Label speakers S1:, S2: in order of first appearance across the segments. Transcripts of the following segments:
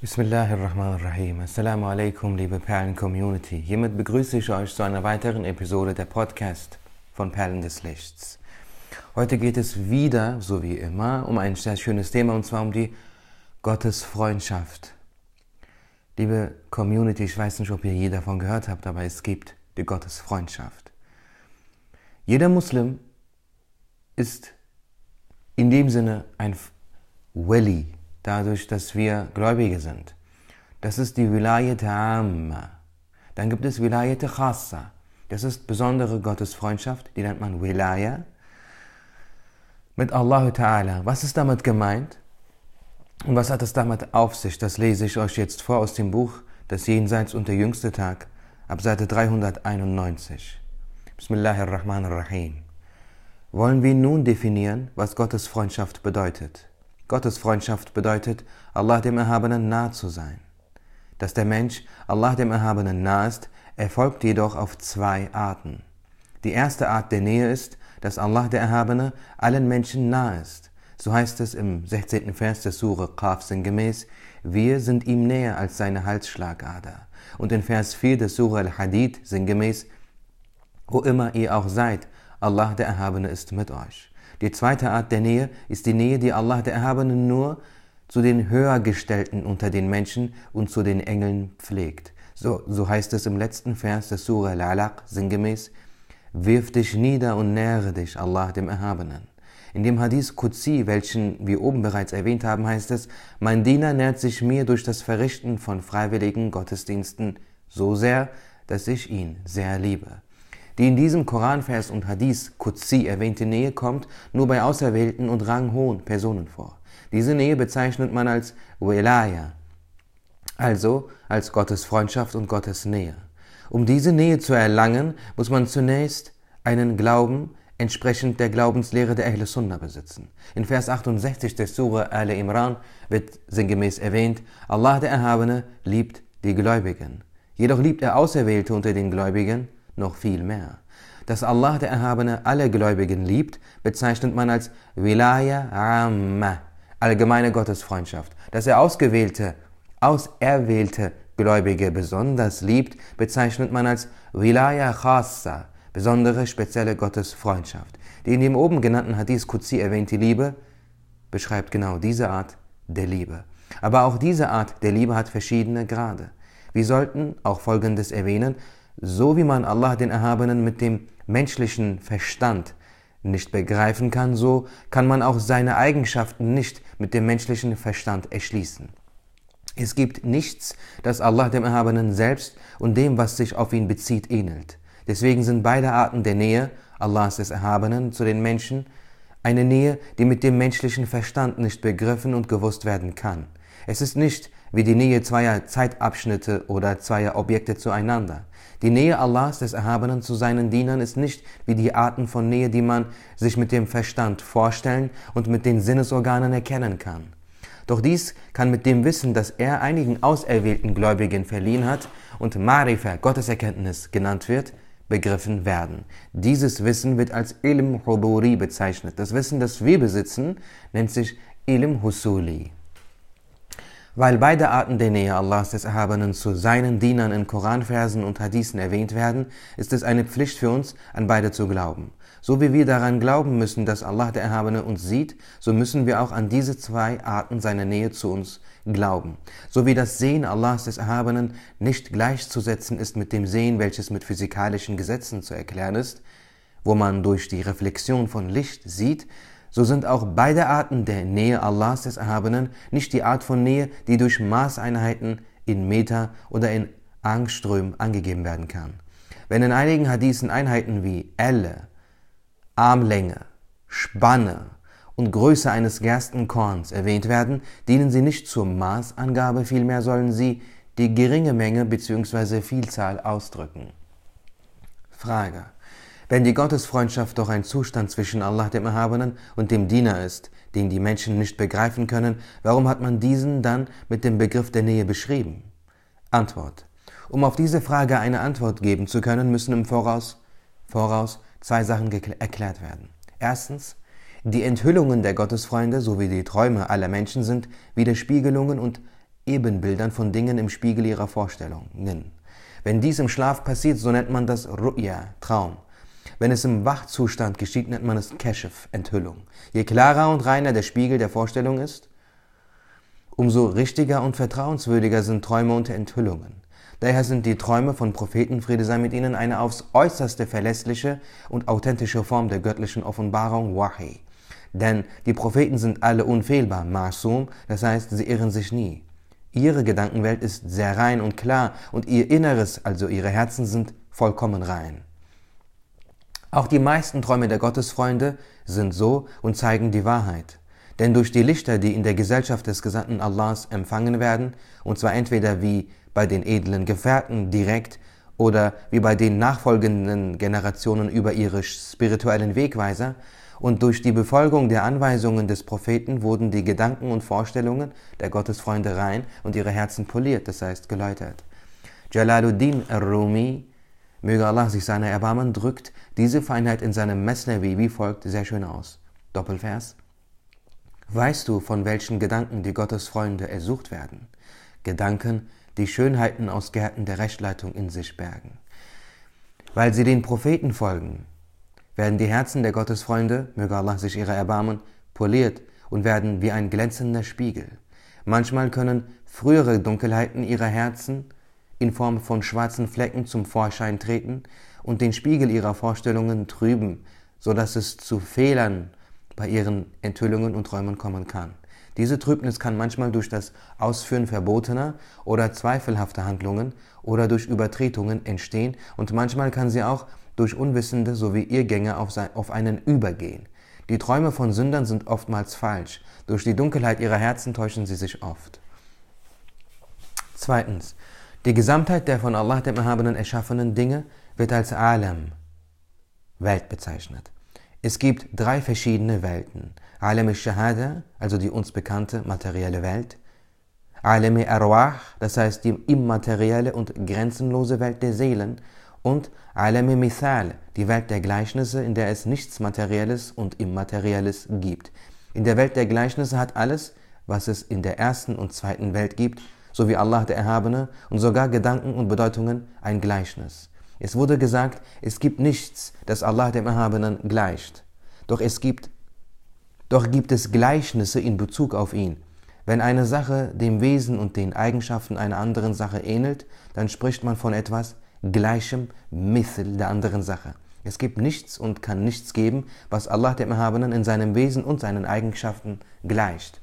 S1: Bismillahirrahmanirrahim. Assalamu alaikum, liebe Perlen-Community. Hiermit begrüße ich euch zu einer weiteren Episode der Podcast von Perlen des Lichts. Heute geht es wieder, so wie immer, um ein sehr schönes Thema und zwar um die Gottesfreundschaft. Liebe Community, ich weiß nicht, ob ihr je davon gehört habt, aber es gibt die Gottesfreundschaft. Jeder Muslim ist in dem Sinne ein Wali, dadurch, dass wir Gläubige sind. Das ist die Wilayat Amma. Dann gibt es Wilayat Khassa. Das ist besondere Gottesfreundschaft, die nennt man Wilaya. Mit Allah Ta'ala. Was ist damit gemeint? Und was hat es damit auf sich? Das lese ich euch jetzt vor aus dem Buch Das Jenseits und der jüngste Tag, ab Seite 391. Bismillahirrahmanirrahim. Wollen wir nun definieren, was Gottes Freundschaft bedeutet? Gottes Freundschaft bedeutet, Allah dem Erhabenen nahe zu sein. Dass der Mensch Allah dem Erhabenen nahe ist, erfolgt jedoch auf zwei Arten. Die erste Art der Nähe ist, dass Allah der Erhabene allen Menschen nahe ist. So heißt es im 16. Vers der Sure Qaf sinngemäß, wir sind ihm näher als seine Halsschlagader. Und in Vers 4 der Sure Al-Hadid sinngemäß, wo immer ihr auch seid, Allah der Erhabene ist mit euch. Die zweite Art der Nähe ist die Nähe, die Allah der Erhabene nur zu den Höhergestellten unter den Menschen und zu den Engeln pflegt. So, so heißt es im letzten Vers der Surah Al-Alaq sinngemäß, Wirf dich nieder und nähere dich Allah dem Erhabenen. In dem Hadith Qudsi, welchen wir oben bereits erwähnt haben, heißt es, mein Diener nährt sich mir durch das Verrichten von freiwilligen Gottesdiensten so sehr, dass ich ihn sehr liebe. Die in diesem Koranvers und Hadith Qudsi erwähnte Nähe kommt nur bei auserwählten und ranghohen Personen vor. Diese Nähe bezeichnet man als Welaya, also als Gottes Freundschaft und Gottes Nähe. Um diese Nähe zu erlangen, muss man zunächst einen Glauben entsprechend der Glaubenslehre der Ahle Sunnah besitzen. In Vers 68 der Surah Al Imran wird sinngemäß erwähnt, Allah der Erhabene liebt die Gläubigen. Jedoch liebt er Auserwählte unter den Gläubigen noch viel mehr. Dass Allah der Erhabene alle Gläubigen liebt, bezeichnet man als Wilaya Amma, allgemeine Gottesfreundschaft. Dass er ausgewählte, auserwählte Gläubige besonders liebt, bezeichnet man als Wilaya Khassa, besondere spezielle Gottesfreundschaft. Die in dem oben genannten Hadith Qudsi erwähnte Liebe beschreibt genau diese Art der Liebe. Aber auch diese Art der Liebe hat verschiedene Grade. Wir sollten auch Folgendes erwähnen, so wie man Allah den Erhabenen mit dem menschlichen Verstand nicht begreifen kann, so kann man auch seine Eigenschaften nicht mit dem menschlichen Verstand erschließen. Es gibt nichts, das Allah dem Erhabenen selbst und dem, was sich auf ihn bezieht, ähnelt. Deswegen sind beide Arten der Nähe Allahs des Erhabenen zu den Menschen eine Nähe, die mit dem menschlichen Verstand nicht begriffen und gewusst werden kann. Es ist nicht wie die Nähe zweier Zeitabschnitte oder zweier Objekte zueinander. Die Nähe Allahs des Erhabenen zu seinen Dienern ist nicht wie die Arten von Nähe, die man sich mit dem Verstand vorstellen und mit den Sinnesorganen erkennen kann. Doch dies kann mit dem Wissen, das er einigen auserwählten Gläubigen verliehen hat und Marifa, Gotteserkenntnis genannt wird, begriffen werden. Dieses Wissen wird als Ilm Huduri bezeichnet. Das Wissen, das wir besitzen, nennt sich Ilm Husuli. Weil beide Arten der Nähe Allahs des Erhabenen zu seinen Dienern in Koranversen und Hadithen erwähnt werden, ist es eine Pflicht für uns, an beide zu glauben. So wie wir daran glauben müssen, dass Allah der Erhabene uns sieht, so müssen wir auch an diese zwei Arten seiner Nähe zu uns glauben. So wie das Sehen Allahs des Erhabenen nicht gleichzusetzen ist mit dem Sehen, welches mit physikalischen Gesetzen zu erklären ist, wo man durch die Reflexion von Licht sieht, so sind auch beide Arten der Nähe Allahs des Erhabenen nicht die Art von Nähe, die durch Maßeinheiten in Meter oder in Angström angegeben werden kann. Wenn in einigen Hadithen Einheiten wie Elle, Armlänge, Spanne und Größe eines Gerstenkorns erwähnt werden, dienen sie nicht zur Maßangabe, vielmehr sollen sie die geringe Menge bzw. Vielzahl ausdrücken. Frage. Wenn die Gottesfreundschaft doch ein Zustand zwischen Allah dem Erhabenen und dem Diener ist, den die Menschen nicht begreifen können, warum hat man diesen dann mit dem Begriff der Nähe beschrieben? Antwort. Um auf diese Frage eine Antwort geben zu können, müssen im Voraus, Voraus zwei Sachen erklärt werden. Erstens, die Enthüllungen der Gottesfreunde sowie die Träume aller Menschen sind Widerspiegelungen und Ebenbildern von Dingen im Spiegel ihrer Vorstellungen. Wenn dies im Schlaf passiert, so nennt man das Ru'ya, Traum. Wenn es im Wachzustand geschieht, nennt man es Keshf, Enthüllung. Je klarer und reiner der Spiegel der Vorstellung ist, umso richtiger und vertrauenswürdiger sind Träume und Enthüllungen. Daher sind die Träume von Propheten, Friede sei mit ihnen, eine aufs äußerste verlässliche und authentische Form der göttlichen Offenbarung, Wahi. Denn die Propheten sind alle unfehlbar, Masum, das heißt, sie irren sich nie. Ihre Gedankenwelt ist sehr rein und klar und ihr Inneres, also ihre Herzen, sind vollkommen rein. Auch die meisten Träume der Gottesfreunde sind so und zeigen die Wahrheit. Denn durch die Lichter, die in der Gesellschaft des Gesandten Allahs empfangen werden, und zwar entweder wie bei den edlen Gefährten direkt oder wie bei den nachfolgenden Generationen über ihre spirituellen Wegweiser, und durch die Befolgung der Anweisungen des Propheten wurden die Gedanken und Vorstellungen der Gottesfreunde rein und ihre Herzen poliert, das heißt geläutert. Jalaluddin al-Rumi Möge Allah sich seiner erbarmen, drückt diese Feinheit in seinem Mesnevi wie folgt sehr schön aus. Doppelvers. Weißt du, von welchen Gedanken die Gottesfreunde ersucht werden? Gedanken, die Schönheiten aus Gärten der Rechtleitung in sich bergen. Weil sie den Propheten folgen, werden die Herzen der Gottesfreunde, möge Allah sich ihrer erbarmen, poliert und werden wie ein glänzender Spiegel. Manchmal können frühere Dunkelheiten ihrer Herzen in Form von schwarzen Flecken zum Vorschein treten und den Spiegel ihrer Vorstellungen trüben, so dass es zu Fehlern bei ihren Enthüllungen und Träumen kommen kann. Diese Trübnis kann manchmal durch das Ausführen verbotener oder zweifelhafter Handlungen oder durch Übertretungen entstehen und manchmal kann sie auch durch Unwissende sowie Irrgänge auf, auf einen übergehen. Die Träume von Sündern sind oftmals falsch. Durch die Dunkelheit ihrer Herzen täuschen sie sich oft. Zweitens. Die Gesamtheit der von Allah dem Erhabenen erschaffenen Dinge wird als Alam, Welt bezeichnet. Es gibt drei verschiedene Welten. Alam al-Shahada, also die uns bekannte materielle Welt. Alam arwah das heißt die immaterielle und grenzenlose Welt der Seelen. Und Alam mithal die Welt der Gleichnisse, in der es nichts Materielles und Immaterielles gibt. In der Welt der Gleichnisse hat alles, was es in der ersten und zweiten Welt gibt, so wie Allah der Erhabene und sogar Gedanken und Bedeutungen ein Gleichnis. Es wurde gesagt, es gibt nichts, das Allah dem Erhabenen gleicht. Doch es gibt, doch gibt es Gleichnisse in Bezug auf ihn. Wenn eine Sache dem Wesen und den Eigenschaften einer anderen Sache ähnelt, dann spricht man von etwas Gleichem, Mittel der anderen Sache. Es gibt nichts und kann nichts geben, was Allah dem Erhabenen in seinem Wesen und seinen Eigenschaften gleicht.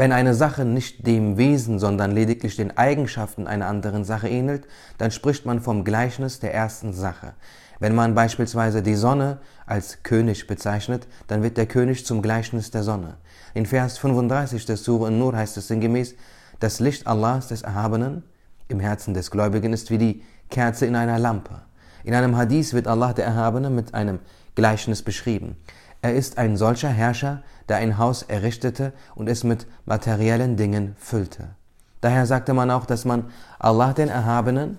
S1: Wenn eine Sache nicht dem Wesen, sondern lediglich den Eigenschaften einer anderen Sache ähnelt, dann spricht man vom Gleichnis der ersten Sache. Wenn man beispielsweise die Sonne als König bezeichnet, dann wird der König zum Gleichnis der Sonne. In Vers 35 des Surah Nur heißt es sinngemäß, das Licht Allahs des Erhabenen im Herzen des Gläubigen ist wie die Kerze in einer Lampe. In einem Hadith wird Allah der Erhabene mit einem Gleichnis beschrieben. Er ist ein solcher Herrscher, der ein Haus errichtete und es mit materiellen Dingen füllte. Daher sagte man auch, dass man Allah den Erhabenen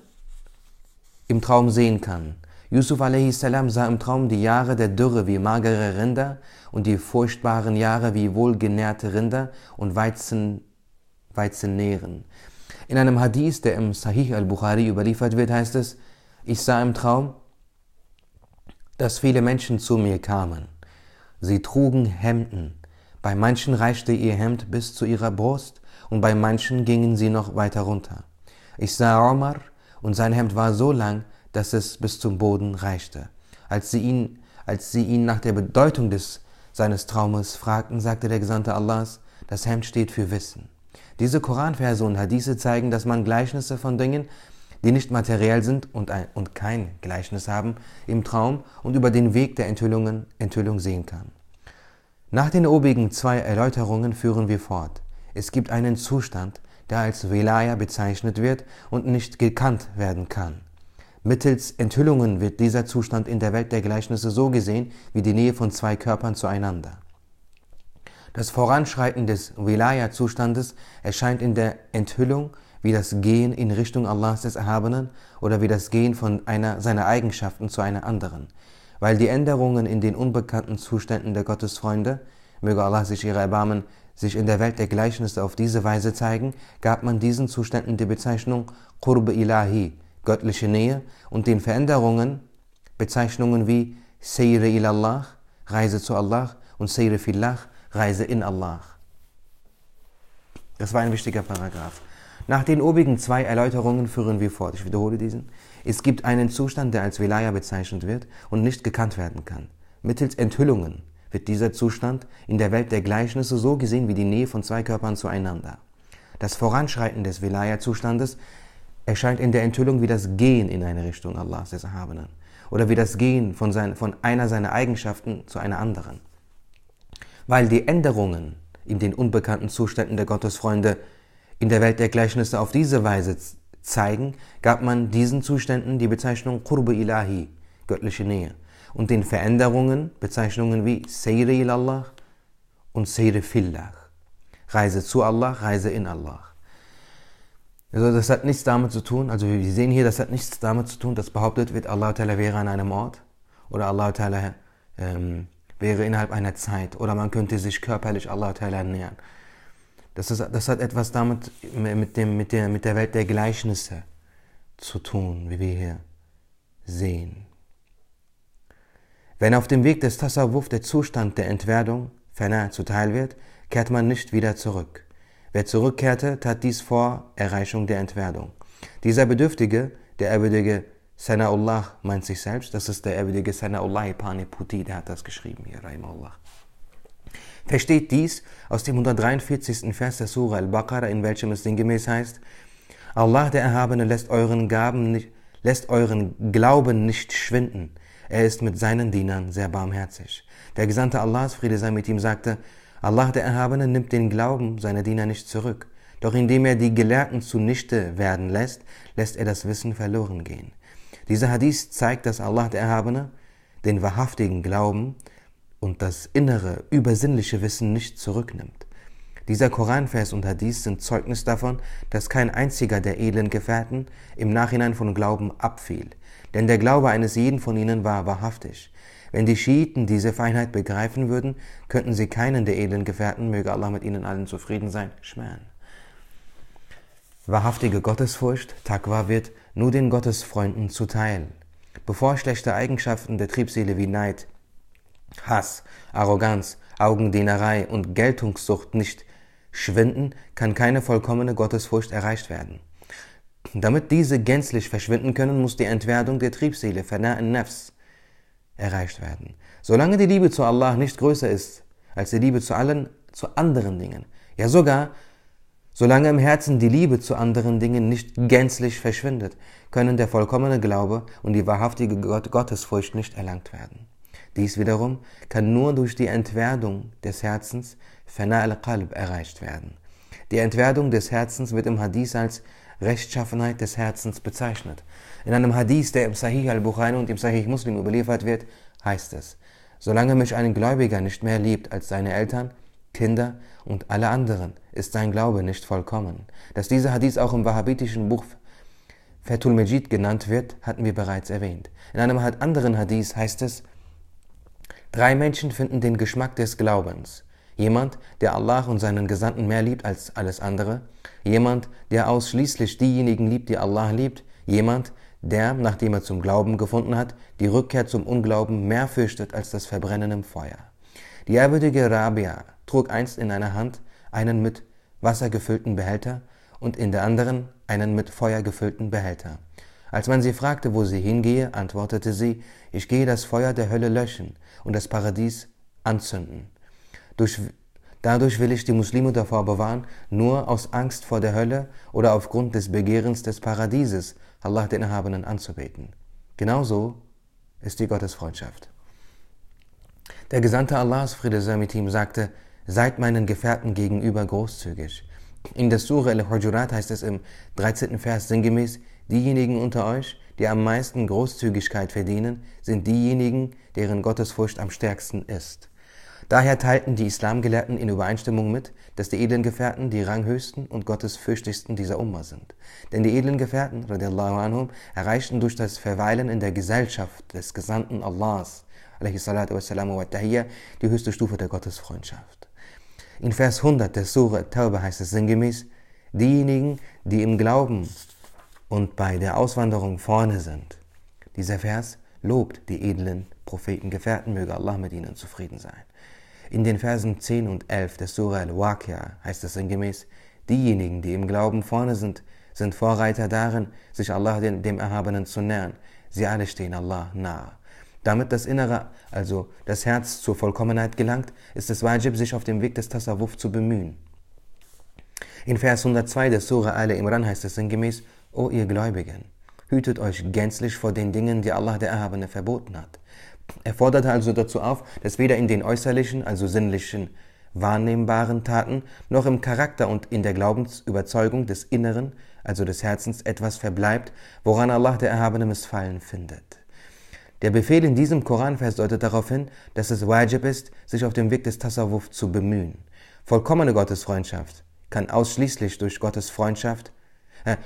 S1: im Traum sehen kann. Yusuf a.s. sah im Traum die Jahre der Dürre wie magere Rinder und die furchtbaren Jahre wie wohlgenährte Rinder und Weizen, Weizennähren. In einem Hadith, der im Sahih al-Bukhari überliefert wird, heißt es, ich sah im Traum, dass viele Menschen zu mir kamen. Sie trugen Hemden. Bei manchen reichte ihr Hemd bis zu ihrer Brust und bei manchen gingen sie noch weiter runter. Ich sah Omar und sein Hemd war so lang, dass es bis zum Boden reichte. Als sie ihn, als sie ihn nach der Bedeutung des, seines Traumes fragten, sagte der Gesandte Allahs, das Hemd steht für Wissen. Diese Koranverse und Hadithe zeigen, dass man Gleichnisse von Dingen die nicht materiell sind und, ein, und kein Gleichnis haben, im Traum und über den Weg der Enthüllungen, Enthüllung sehen kann. Nach den obigen zwei Erläuterungen führen wir fort. Es gibt einen Zustand, der als Velaya bezeichnet wird und nicht gekannt werden kann. Mittels Enthüllungen wird dieser Zustand in der Welt der Gleichnisse so gesehen wie die Nähe von zwei Körpern zueinander. Das Voranschreiten des Velaya-Zustandes erscheint in der Enthüllung wie das Gehen in Richtung Allahs des Erhabenen oder wie das Gehen von einer seiner Eigenschaften zu einer anderen. Weil die Änderungen in den unbekannten Zuständen der Gottesfreunde, möge Allah sich ihre Erbarmen, sich in der Welt der Gleichnisse auf diese Weise zeigen, gab man diesen Zuständen die Bezeichnung Qurb ilahi, göttliche Nähe, und den Veränderungen Bezeichnungen wie Seyre ilallah, Reise zu Allah, und Seyre fillah, Reise in Allah. Das war ein wichtiger Paragraph. Nach den obigen zwei Erläuterungen führen wir fort. Ich wiederhole diesen. Es gibt einen Zustand, der als Wilaya bezeichnet wird und nicht gekannt werden kann. Mittels Enthüllungen wird dieser Zustand in der Welt der Gleichnisse so gesehen wie die Nähe von zwei Körpern zueinander. Das Voranschreiten des Wilaya-Zustandes erscheint in der Enthüllung wie das Gehen in eine Richtung Allahs des Erhabenen oder wie das Gehen von, sein, von einer seiner Eigenschaften zu einer anderen. Weil die Änderungen in den unbekannten Zuständen der Gottesfreunde in der Welt der Gleichnisse auf diese Weise zeigen, gab man diesen Zuständen die Bezeichnung Qurbu Ilahi, göttliche Nähe, und den Veränderungen Bezeichnungen wie Seyri ilallah und Seyri fillah, Reise zu Allah, Reise in Allah. Also das hat nichts damit zu tun, also wir sehen hier, das hat nichts damit zu tun, dass behauptet wird, Allah wäre an einem Ort oder Allah ähm, wäre innerhalb einer Zeit oder man könnte sich körperlich Allah nähern. Das, ist, das hat etwas damit mit, dem, mit, der, mit der Welt der Gleichnisse zu tun, wie wir hier sehen. Wenn auf dem Weg des Tasawwuf der Zustand der Entwerdung ferner zuteil wird, kehrt man nicht wieder zurück. Wer zurückkehrte, tat dies vor Erreichung der Entwerdung. Dieser Bedürftige, der erbürdige Sana'ullah meint sich selbst, das ist der erbürdige Sana'ullah Paniputi, der hat das geschrieben hier, Rahimahullah. Versteht dies aus dem 143. Vers der Surah Al-Baqarah, in welchem es sinngemäß heißt, Allah der Erhabene lässt euren, Gaben nicht, lässt euren Glauben nicht schwinden. Er ist mit seinen Dienern sehr barmherzig. Der Gesandte Allahs, Friede sei mit ihm, sagte, Allah der Erhabene nimmt den Glauben seiner Diener nicht zurück. Doch indem er die Gelehrten zunichte werden lässt, lässt er das Wissen verloren gehen. Dieser Hadith zeigt, dass Allah der Erhabene den wahrhaftigen Glauben und das innere, übersinnliche Wissen nicht zurücknimmt. Dieser Koranvers und Hadith sind Zeugnis davon, dass kein einziger der edlen Gefährten im Nachhinein von Glauben abfiel. Denn der Glaube eines jeden von ihnen war wahrhaftig. Wenn die Schiiten diese Feinheit begreifen würden, könnten sie keinen der edlen Gefährten, möge Allah mit ihnen allen zufrieden sein, schmähen. Wahrhaftige Gottesfurcht, Takwa, wird nur den Gottesfreunden zuteil. Bevor schlechte Eigenschaften der Triebseele wie Neid, Hass, Arroganz, Augendienerei und Geltungssucht nicht schwinden, kann keine vollkommene Gottesfurcht erreicht werden. Damit diese gänzlich verschwinden können, muss die Entwerdung der Triebseele, Fana'in Nafs, erreicht werden. Solange die Liebe zu Allah nicht größer ist als die Liebe zu allen, zu anderen Dingen, ja sogar solange im Herzen die Liebe zu anderen Dingen nicht gänzlich verschwindet, können der vollkommene Glaube und die wahrhaftige Gottesfurcht nicht erlangt werden. Dies wiederum kann nur durch die Entwerdung des Herzens, Fana al-Qalb, erreicht werden. Die Entwerdung des Herzens wird im Hadith als Rechtschaffenheit des Herzens bezeichnet. In einem Hadith, der im Sahih al-Bukhari und im Sahih Muslim überliefert wird, heißt es, solange mich ein Gläubiger nicht mehr liebt als seine Eltern, Kinder und alle anderen, ist sein Glaube nicht vollkommen. Dass dieser Hadith auch im wahhabitischen Buch Fatul Majid genannt wird, hatten wir bereits erwähnt. In einem anderen Hadith heißt es, Drei Menschen finden den Geschmack des Glaubens. Jemand, der Allah und seinen Gesandten mehr liebt als alles andere. Jemand, der ausschließlich diejenigen liebt, die Allah liebt. Jemand, der, nachdem er zum Glauben gefunden hat, die Rückkehr zum Unglauben mehr fürchtet als das Verbrennen im Feuer. Die ehrwürdige Rabia trug einst in einer Hand einen mit Wasser gefüllten Behälter und in der anderen einen mit Feuer gefüllten Behälter. Als man sie fragte, wo sie hingehe, antwortete sie, ich gehe das Feuer der Hölle löschen und das Paradies anzünden. Durch, dadurch will ich die Muslime davor bewahren, nur aus Angst vor der Hölle oder aufgrund des Begehrens des Paradieses Allah den Erhabenen anzubeten. Genauso ist die Gottesfreundschaft. Der Gesandte Allahs, Friede sei mit ihm, sagte, seid meinen Gefährten gegenüber großzügig. In der Surah Al-Hujurat heißt es im 13. Vers sinngemäß, Diejenigen unter euch, die am meisten Großzügigkeit verdienen, sind diejenigen, deren Gottesfurcht am stärksten ist. Daher teilten die Islamgelehrten in Übereinstimmung mit, dass die edlen Gefährten die ranghöchsten und gottesfürchtigsten dieser Umma sind. Denn die edlen Gefährten, radiallahu anhum, erreichten durch das Verweilen in der Gesellschaft des Gesandten Allahs, die höchste Stufe der Gottesfreundschaft. In Vers 100 der Sure Taube heißt es sinngemäß, diejenigen, die im Glauben und bei der Auswanderung vorne sind. Dieser Vers lobt die edlen Prophetengefährten, möge Allah mit ihnen zufrieden sein. In den Versen 10 und 11 der Surah Al-Waqia heißt es sinngemäß, diejenigen, die im Glauben vorne sind, sind Vorreiter darin, sich Allah, dem Erhabenen, zu nähern. Sie alle stehen Allah nahe. Damit das Innere, also das Herz, zur Vollkommenheit gelangt, ist es wajib, sich auf dem Weg des Tasawwuf zu bemühen. In Vers 102 der Surah Al Imran heißt es sinngemäß, O ihr Gläubigen, hütet euch gänzlich vor den Dingen, die Allah der Erhabene verboten hat. Er forderte also dazu auf, dass weder in den äußerlichen, also sinnlichen, wahrnehmbaren Taten, noch im Charakter und in der Glaubensüberzeugung des Inneren, also des Herzens, etwas verbleibt, woran Allah der Erhabene Missfallen findet. Der Befehl in diesem Koranvers deutet darauf hin, dass es wajib ist, sich auf dem Weg des Tasawwuf zu bemühen. Vollkommene Gottesfreundschaft kann ausschließlich durch Gottes Freundschaft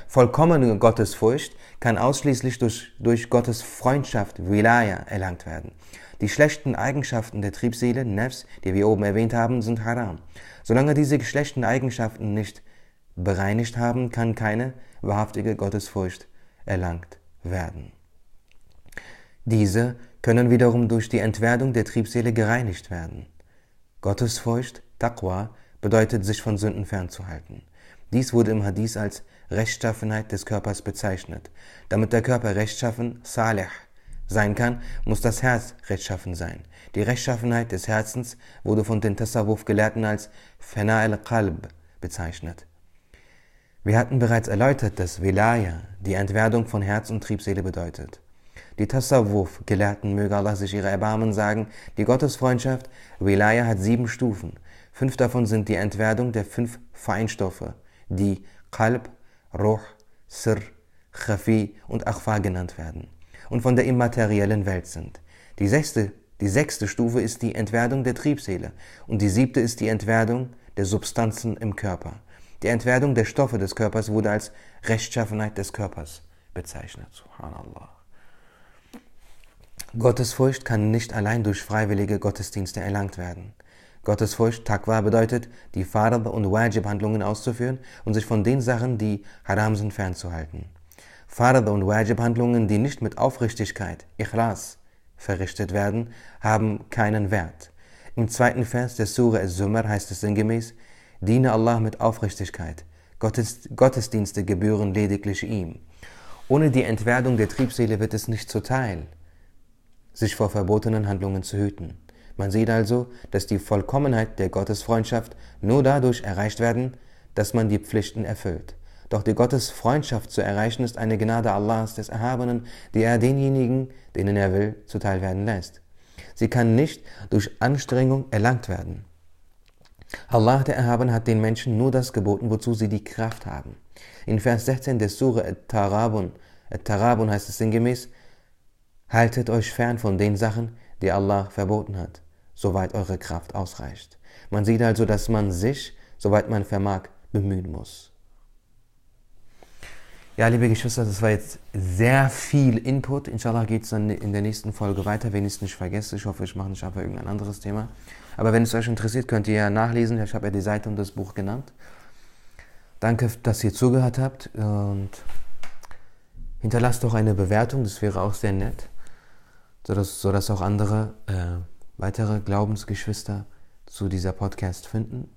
S1: vollkommene Gottesfurcht kann ausschließlich durch, durch Gottes Freundschaft, Wilaya, erlangt werden. Die schlechten Eigenschaften der Triebseele, Nefs, die wir oben erwähnt haben, sind haram. Solange diese schlechten Eigenschaften nicht bereinigt haben, kann keine wahrhaftige Gottesfurcht erlangt werden. Diese können wiederum durch die Entwerdung der Triebseele gereinigt werden. Gottesfurcht, Taqwa, bedeutet, sich von Sünden fernzuhalten. Dies wurde im Hadith als Rechtschaffenheit des Körpers bezeichnet. Damit der Körper rechtschaffen, salih, sein kann, muss das Herz rechtschaffen sein. Die Rechtschaffenheit des Herzens wurde von den Tasawwuf-Gelehrten als Fana al-Qalb bezeichnet. Wir hatten bereits erläutert, dass Velaya die Entwerdung von Herz und Triebseele bedeutet. Die Tasawwuf-Gelehrten, möge Allah sich ihre Erbarmen sagen, die Gottesfreundschaft, Velaya hat sieben Stufen. Fünf davon sind die Entwerdung der fünf Feinstoffe, die Qalb, Ruh, Sir, Khafi und Akhfa genannt werden und von der immateriellen Welt sind. Die sechste, die sechste Stufe ist die Entwerdung der Triebseele und die siebte ist die Entwerdung der Substanzen im Körper. Die Entwerdung der Stoffe des Körpers wurde als Rechtschaffenheit des Körpers bezeichnet. Subhanallah. Gottesfurcht kann nicht allein durch freiwillige Gottesdienste erlangt werden. Gottesfurcht, Taqwa, bedeutet, die Farad- und Wajib-Handlungen auszuführen und sich von den Sachen, die haram sind, fernzuhalten. Farad- und Wajib-Handlungen, die nicht mit Aufrichtigkeit, Ikhlas, verrichtet werden, haben keinen Wert. Im zweiten Vers der Surah Al-Zumar heißt es sinngemäß, Diene Allah mit Aufrichtigkeit. Gottes, Gottesdienste gebühren lediglich ihm. Ohne die Entwerdung der Triebseele wird es nicht zuteil, sich vor verbotenen Handlungen zu hüten. Man sieht also, dass die Vollkommenheit der Gottesfreundschaft nur dadurch erreicht werden, dass man die Pflichten erfüllt. Doch die Gottesfreundschaft zu erreichen ist eine Gnade Allahs des Erhabenen, die er denjenigen, denen er will, zuteil werden lässt. Sie kann nicht durch Anstrengung erlangt werden. Allah der Erhabene hat den Menschen nur das geboten, wozu sie die Kraft haben. In Vers 16 des Surah At-Tarabun, At-Tarabun heißt es sinngemäß, haltet euch fern von den Sachen, die Allah verboten hat soweit eure Kraft ausreicht. Man sieht also, dass man sich, soweit man vermag, bemühen muss. Ja, liebe Geschwister, das war jetzt sehr viel Input. Inshallah geht es dann in der nächsten Folge weiter, wenn ich nicht vergesse. Ich hoffe, ich mache nicht einfach irgendein anderes Thema. Aber wenn es euch interessiert, könnt ihr ja nachlesen. Ich habe ja die Seite und das Buch genannt. Danke, dass ihr zugehört habt und hinterlasst doch eine Bewertung, das wäre auch sehr nett, sodass, sodass auch andere äh, weitere Glaubensgeschwister zu dieser Podcast finden.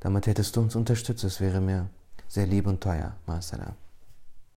S1: Damit hättest du uns unterstützt. Es wäre mir sehr lieb und teuer. Masalam.